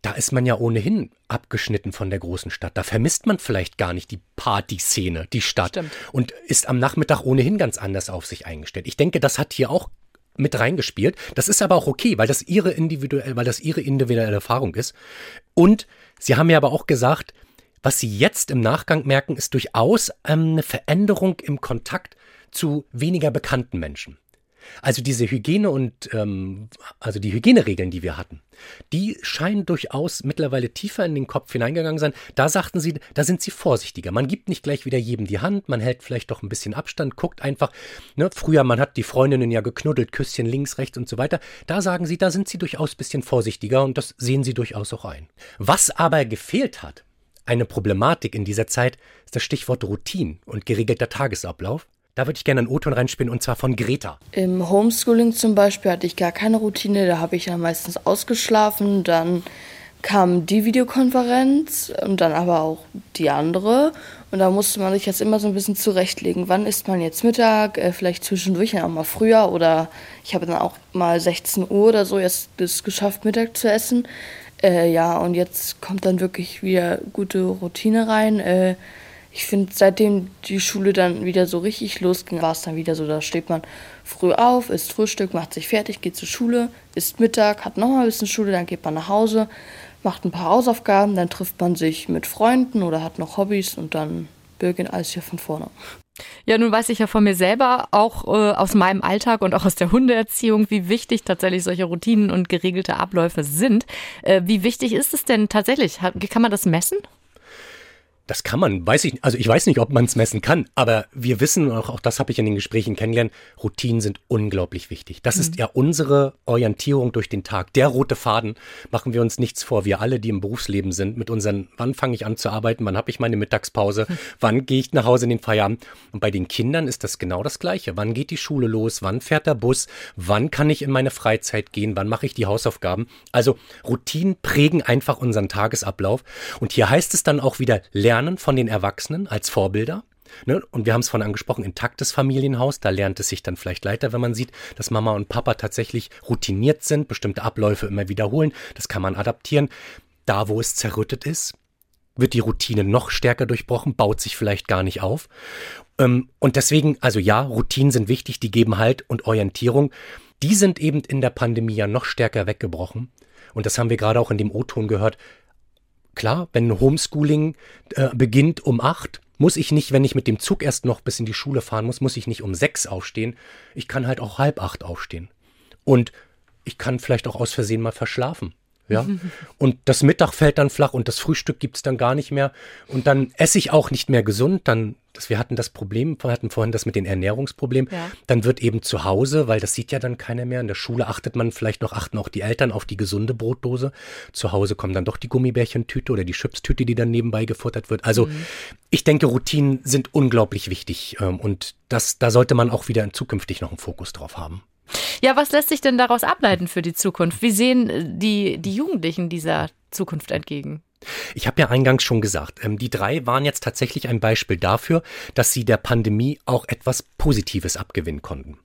da ist man ja ohnehin abgeschnitten von der großen Stadt. Da vermisst man vielleicht gar nicht die Partyszene, die Stadt. Stimmt. Und ist am Nachmittag ohnehin ganz anders auf sich eingestellt. Ich denke, das hat hier auch mit reingespielt. Das ist aber auch okay, weil das ihre individuell, weil das ihre individuelle Erfahrung ist. Und sie haben ja aber auch gesagt, was sie jetzt im Nachgang merken, ist durchaus ähm, eine Veränderung im Kontakt zu weniger bekannten Menschen. Also diese Hygiene und ähm, also die Hygieneregeln, die wir hatten, die scheinen durchaus mittlerweile tiefer in den Kopf hineingegangen sein. Da sagten sie, da sind sie vorsichtiger. Man gibt nicht gleich wieder jedem die Hand, man hält vielleicht doch ein bisschen Abstand, guckt einfach. Ne, früher, man hat die Freundinnen ja geknuddelt, Küsschen links, rechts und so weiter. Da sagen sie, da sind sie durchaus ein bisschen vorsichtiger und das sehen sie durchaus auch ein. Was aber gefehlt hat, eine Problematik in dieser Zeit, ist das Stichwort Routine und geregelter Tagesablauf. Da würde ich gerne einen O-Ton reinspielen und zwar von Greta. Im Homeschooling zum Beispiel hatte ich gar keine Routine, da habe ich ja meistens ausgeschlafen, dann kam die Videokonferenz und dann aber auch die andere. Und da musste man sich jetzt immer so ein bisschen zurechtlegen. Wann isst man jetzt Mittag? Äh, vielleicht zwischendurch auch mal früher. Oder ich habe dann auch mal 16 Uhr oder so jetzt es geschafft, Mittag zu essen. Äh, ja, und jetzt kommt dann wirklich wieder gute Routine rein. Äh, ich finde, seitdem die Schule dann wieder so richtig losging, war es dann wieder so, da steht man früh auf, isst Frühstück, macht sich fertig, geht zur Schule, isst Mittag, hat nochmal ein bisschen Schule, dann geht man nach Hause, macht ein paar Hausaufgaben, dann trifft man sich mit Freunden oder hat noch Hobbys und dann beginnt alles hier von vorne. Ja, nun weiß ich ja von mir selber, auch äh, aus meinem Alltag und auch aus der Hundeerziehung, wie wichtig tatsächlich solche Routinen und geregelte Abläufe sind. Äh, wie wichtig ist es denn tatsächlich? Kann man das messen? Das kann man, weiß ich, also ich weiß nicht, ob man es messen kann, aber wir wissen, auch, auch das habe ich in den Gesprächen kennengelernt, Routinen sind unglaublich wichtig. Das mhm. ist ja unsere Orientierung durch den Tag. Der rote Faden, machen wir uns nichts vor. Wir alle, die im Berufsleben sind, mit unseren, wann fange ich an zu arbeiten, wann habe ich meine Mittagspause, mhm. wann gehe ich nach Hause in den Feierabend. Und bei den Kindern ist das genau das Gleiche. Wann geht die Schule los? Wann fährt der Bus? Wann kann ich in meine Freizeit gehen? Wann mache ich die Hausaufgaben? Also Routinen prägen einfach unseren Tagesablauf. Und hier heißt es dann auch wieder lernen lernen von den Erwachsenen als Vorbilder. Ne? Und wir haben es vorhin angesprochen, intaktes Familienhaus, da lernt es sich dann vielleicht leichter, wenn man sieht, dass Mama und Papa tatsächlich routiniert sind, bestimmte Abläufe immer wiederholen. Das kann man adaptieren. Da, wo es zerrüttet ist, wird die Routine noch stärker durchbrochen, baut sich vielleicht gar nicht auf. Ähm, und deswegen, also ja, Routinen sind wichtig, die geben Halt und Orientierung. Die sind eben in der Pandemie ja noch stärker weggebrochen. Und das haben wir gerade auch in dem O-Ton gehört. Klar, wenn Homeschooling äh, beginnt um acht, muss ich nicht, wenn ich mit dem Zug erst noch bis in die Schule fahren muss, muss ich nicht um sechs aufstehen. Ich kann halt auch halb acht aufstehen. Und ich kann vielleicht auch aus Versehen mal verschlafen. Ja. Und das Mittag fällt dann flach und das Frühstück gibt's dann gar nicht mehr. Und dann esse ich auch nicht mehr gesund. Dann, das, wir hatten das Problem, wir hatten vorhin das mit den Ernährungsproblemen. Ja. Dann wird eben zu Hause, weil das sieht ja dann keiner mehr. In der Schule achtet man vielleicht noch, achten auch die Eltern auf die gesunde Brotdose. Zu Hause kommen dann doch die Gummibärchentüte oder die Chipstüte, die dann nebenbei gefuttert wird. Also mhm. ich denke, Routinen sind unglaublich wichtig. Ähm, und das, da sollte man auch wieder zukünftig noch einen Fokus drauf haben. Ja, was lässt sich denn daraus ableiten für die Zukunft? Wie sehen äh, die, die Jugendlichen dieser Zukunft entgegen? Ich habe ja eingangs schon gesagt, ähm, die drei waren jetzt tatsächlich ein Beispiel dafür, dass sie der Pandemie auch etwas Positives abgewinnen konnten.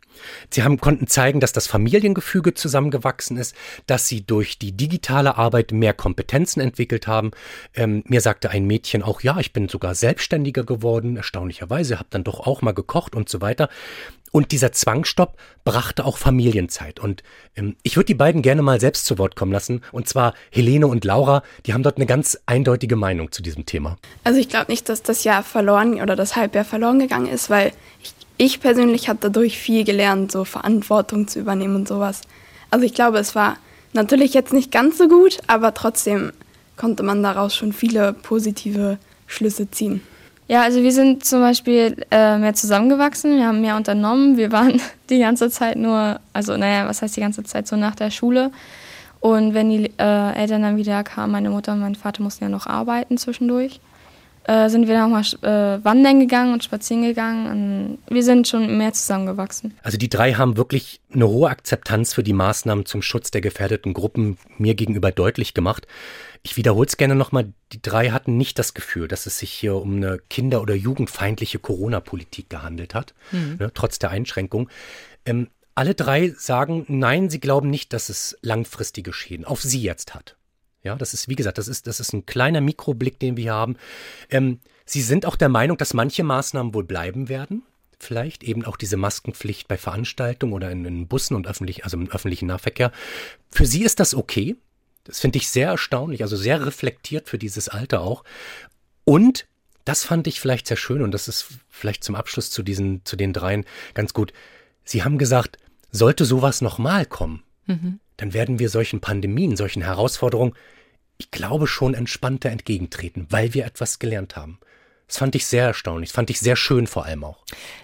Sie haben, konnten zeigen, dass das Familiengefüge zusammengewachsen ist, dass sie durch die digitale Arbeit mehr Kompetenzen entwickelt haben. Ähm, mir sagte ein Mädchen auch, ja, ich bin sogar selbstständiger geworden, erstaunlicherweise, habe dann doch auch mal gekocht und so weiter. Und dieser Zwangstopp brachte auch Familienzeit. Und ähm, ich würde die beiden gerne mal selbst zu Wort kommen lassen. Und zwar Helene und Laura, die haben dort eine ganz eindeutige Meinung zu diesem Thema. Also ich glaube nicht, dass das Jahr verloren oder das Halbjahr verloren gegangen ist, weil ich, ich persönlich habe dadurch viel gelernt, so Verantwortung zu übernehmen und sowas. Also ich glaube, es war natürlich jetzt nicht ganz so gut, aber trotzdem konnte man daraus schon viele positive Schlüsse ziehen. Ja, also wir sind zum Beispiel äh, mehr zusammengewachsen, wir haben mehr unternommen. Wir waren die ganze Zeit nur, also naja, was heißt die ganze Zeit so nach der Schule. Und wenn die äh, Eltern dann wieder kamen, meine Mutter und mein Vater mussten ja noch arbeiten zwischendurch, äh, sind wir dann auch mal äh, wandern gegangen und spazieren gegangen. Und wir sind schon mehr zusammengewachsen. Also die drei haben wirklich eine hohe Akzeptanz für die Maßnahmen zum Schutz der gefährdeten Gruppen mir gegenüber deutlich gemacht. Ich wiederhole es gerne nochmal, die drei hatten nicht das Gefühl, dass es sich hier um eine kinder- oder jugendfeindliche Corona-Politik gehandelt hat, mhm. ne, trotz der Einschränkung. Ähm, alle drei sagen, nein, sie glauben nicht, dass es langfristige Schäden auf sie jetzt hat. Ja, das ist, wie gesagt, das ist, das ist ein kleiner Mikroblick, den wir hier haben. Ähm, sie sind auch der Meinung, dass manche Maßnahmen wohl bleiben werden. Vielleicht eben auch diese Maskenpflicht bei Veranstaltungen oder in, in Bussen und öffentlich, also im öffentlichen Nahverkehr. Für sie ist das okay. Das finde ich sehr erstaunlich, also sehr reflektiert für dieses Alter auch. Und das fand ich vielleicht sehr schön und das ist vielleicht zum Abschluss zu diesen, zu den dreien ganz gut. Sie haben gesagt, sollte sowas nochmal kommen, mhm. dann werden wir solchen Pandemien, solchen Herausforderungen, ich glaube schon entspannter entgegentreten, weil wir etwas gelernt haben. Das fand ich sehr erstaunlich. Das fand ich sehr schön vor allem auch.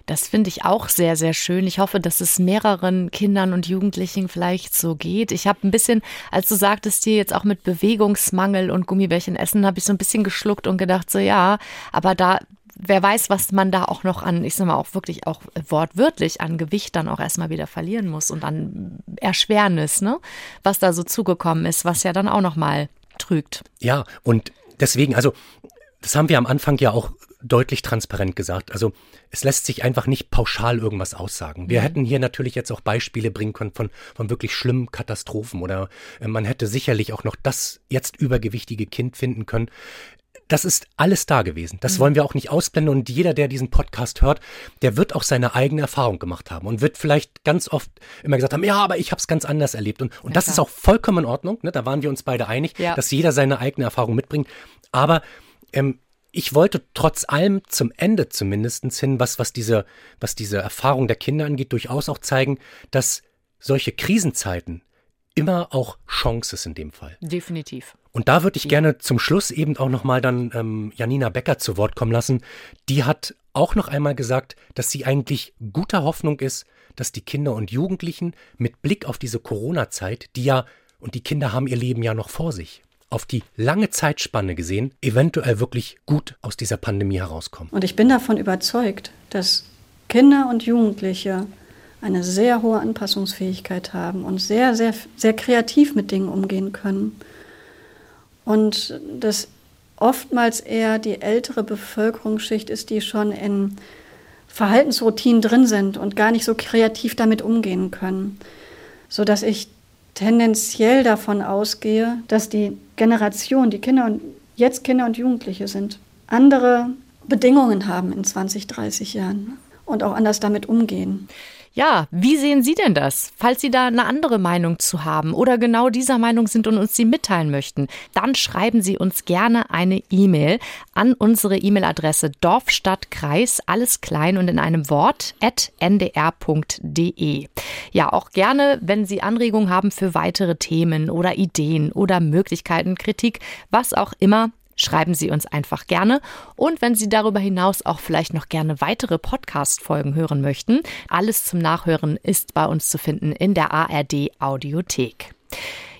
Das finde ich auch sehr, sehr schön. Ich hoffe, dass es mehreren Kindern und Jugendlichen vielleicht so geht. Ich habe ein bisschen, als du sagtest dir jetzt auch mit Bewegungsmangel und Gummibärchen essen, habe ich so ein bisschen geschluckt und gedacht, so ja, aber da, wer weiß, was man da auch noch an, ich sag mal, auch wirklich auch wortwörtlich an Gewicht dann auch erstmal wieder verlieren muss und an Erschwernis, ne? Was da so zugekommen ist, was ja dann auch nochmal trügt. Ja, und deswegen, also das haben wir am Anfang ja auch deutlich transparent gesagt. Also es lässt sich einfach nicht pauschal irgendwas aussagen. Wir mhm. hätten hier natürlich jetzt auch Beispiele bringen können von, von wirklich schlimmen Katastrophen oder äh, man hätte sicherlich auch noch das jetzt übergewichtige Kind finden können. Das ist alles da gewesen. Das mhm. wollen wir auch nicht ausblenden. Und jeder, der diesen Podcast hört, der wird auch seine eigene Erfahrung gemacht haben und wird vielleicht ganz oft immer gesagt haben, ja, aber ich habe es ganz anders erlebt. Und, und ja, das klar. ist auch vollkommen in Ordnung. Ne? Da waren wir uns beide einig, ja. dass jeder seine eigene Erfahrung mitbringt. Aber ähm, ich wollte trotz allem zum Ende zumindest hin, was, was, diese, was diese Erfahrung der Kinder angeht, durchaus auch zeigen, dass solche Krisenzeiten immer auch Chance ist in dem Fall. Definitiv. Und da würde ich gerne zum Schluss eben auch nochmal dann ähm, Janina Becker zu Wort kommen lassen. Die hat auch noch einmal gesagt, dass sie eigentlich guter Hoffnung ist, dass die Kinder und Jugendlichen mit Blick auf diese Corona-Zeit, die ja, und die Kinder haben ihr Leben ja noch vor sich, auf die lange Zeitspanne gesehen, eventuell wirklich gut aus dieser Pandemie herauskommen. Und ich bin davon überzeugt, dass Kinder und Jugendliche eine sehr hohe Anpassungsfähigkeit haben und sehr, sehr, sehr kreativ mit Dingen umgehen können. Und dass oftmals eher die ältere Bevölkerungsschicht ist, die schon in Verhaltensroutinen drin sind und gar nicht so kreativ damit umgehen können. Sodass ich tendenziell davon ausgehe, dass die Generation, die Kinder und jetzt Kinder und Jugendliche sind, andere Bedingungen haben in 20, 30 Jahren und auch anders damit umgehen. Ja, wie sehen Sie denn das? Falls Sie da eine andere Meinung zu haben oder genau dieser Meinung sind und uns sie mitteilen möchten, dann schreiben Sie uns gerne eine E-Mail an unsere E-Mail-Adresse Dorfstadtkreis, alles klein und in einem Wort, at ndr.de. Ja, auch gerne, wenn Sie Anregungen haben für weitere Themen oder Ideen oder Möglichkeiten, Kritik, was auch immer, schreiben Sie uns einfach gerne. Und wenn Sie darüber hinaus auch vielleicht noch gerne weitere Podcast-Folgen hören möchten, alles zum Nachhören ist bei uns zu finden in der ARD Audiothek.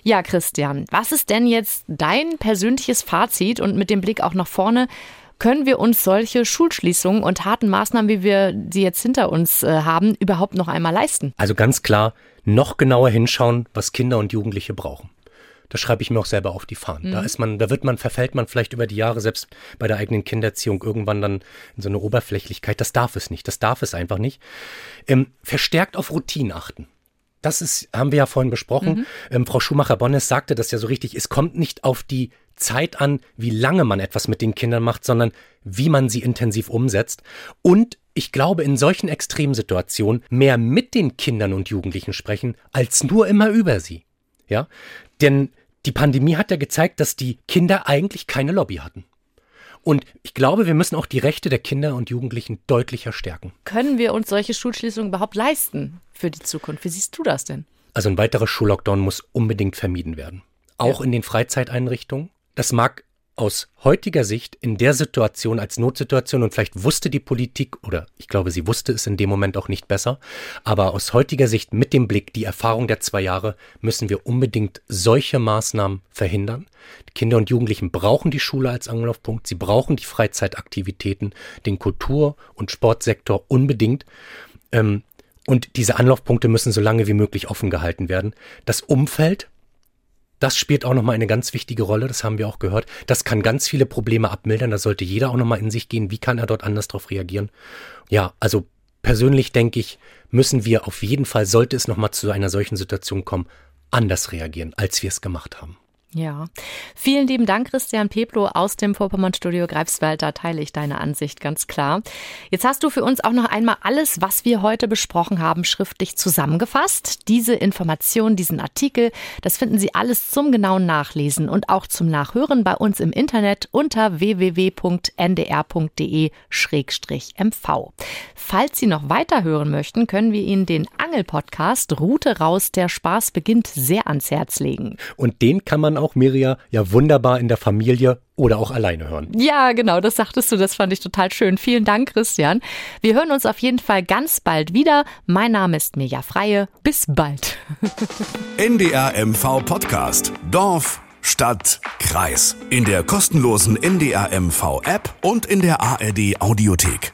Ja, Christian, was ist denn jetzt dein persönliches Fazit und mit dem Blick auch nach vorne? Können wir uns solche Schulschließungen und harten Maßnahmen, wie wir sie jetzt hinter uns äh, haben, überhaupt noch einmal leisten? Also ganz klar, noch genauer hinschauen, was Kinder und Jugendliche brauchen. Das schreibe ich mir auch selber auf die Fahnen. Mhm. Da ist man, da wird man, verfällt man vielleicht über die Jahre, selbst bei der eigenen Kindererziehung, irgendwann dann in so eine Oberflächlichkeit. Das darf es nicht. Das darf es einfach nicht. Ähm, verstärkt auf Routinen achten. Das ist, haben wir ja vorhin besprochen. Mhm. Ähm, Frau Schumacher-Bonnes sagte das ja so richtig. Es kommt nicht auf die Zeit an, wie lange man etwas mit den Kindern macht, sondern wie man sie intensiv umsetzt. Und ich glaube, in solchen Extremsituationen mehr mit den Kindern und Jugendlichen sprechen, als nur immer über sie. Ja, denn die Pandemie hat ja gezeigt, dass die Kinder eigentlich keine Lobby hatten. Und ich glaube, wir müssen auch die Rechte der Kinder und Jugendlichen deutlicher stärken. Können wir uns solche Schulschließungen überhaupt leisten für die Zukunft? Wie siehst du das denn? Also ein weiterer Schullockdown muss unbedingt vermieden werden. Auch ja. in den Freizeiteinrichtungen. Das mag aus heutiger Sicht in der Situation als Notsituation und vielleicht wusste die Politik oder ich glaube, sie wusste es in dem Moment auch nicht besser, aber aus heutiger Sicht mit dem Blick, die Erfahrung der zwei Jahre, müssen wir unbedingt solche Maßnahmen verhindern. Die Kinder und Jugendlichen brauchen die Schule als Anlaufpunkt, sie brauchen die Freizeitaktivitäten, den Kultur- und Sportsektor unbedingt. Ähm, und diese Anlaufpunkte müssen so lange wie möglich offen gehalten werden. Das Umfeld das spielt auch nochmal eine ganz wichtige Rolle, das haben wir auch gehört. Das kann ganz viele Probleme abmildern, da sollte jeder auch nochmal in sich gehen, wie kann er dort anders darauf reagieren. Ja, also persönlich denke ich, müssen wir auf jeden Fall, sollte es nochmal zu einer solchen Situation kommen, anders reagieren, als wir es gemacht haben. Ja, vielen lieben Dank, Christian Peplo aus dem Vorpommern-Studio Greifswald. Da teile ich deine Ansicht ganz klar. Jetzt hast du für uns auch noch einmal alles, was wir heute besprochen haben, schriftlich zusammengefasst. Diese Information, diesen Artikel, das finden Sie alles zum genauen Nachlesen und auch zum Nachhören bei uns im Internet unter www.ndr.de-mv. Falls Sie noch weiterhören möchten, können wir Ihnen den Angel-Podcast Route raus, der Spaß beginnt, sehr ans Herz legen. Und den kann man auch Miria ja wunderbar in der Familie oder auch alleine hören. Ja, genau, das sagtest du, das fand ich total schön. Vielen Dank, Christian. Wir hören uns auf jeden Fall ganz bald wieder. Mein Name ist Mirja Freie. Bis bald. NDR MV Podcast. Dorf, Stadt, Kreis. In der kostenlosen NDR MV App und in der ARD Audiothek.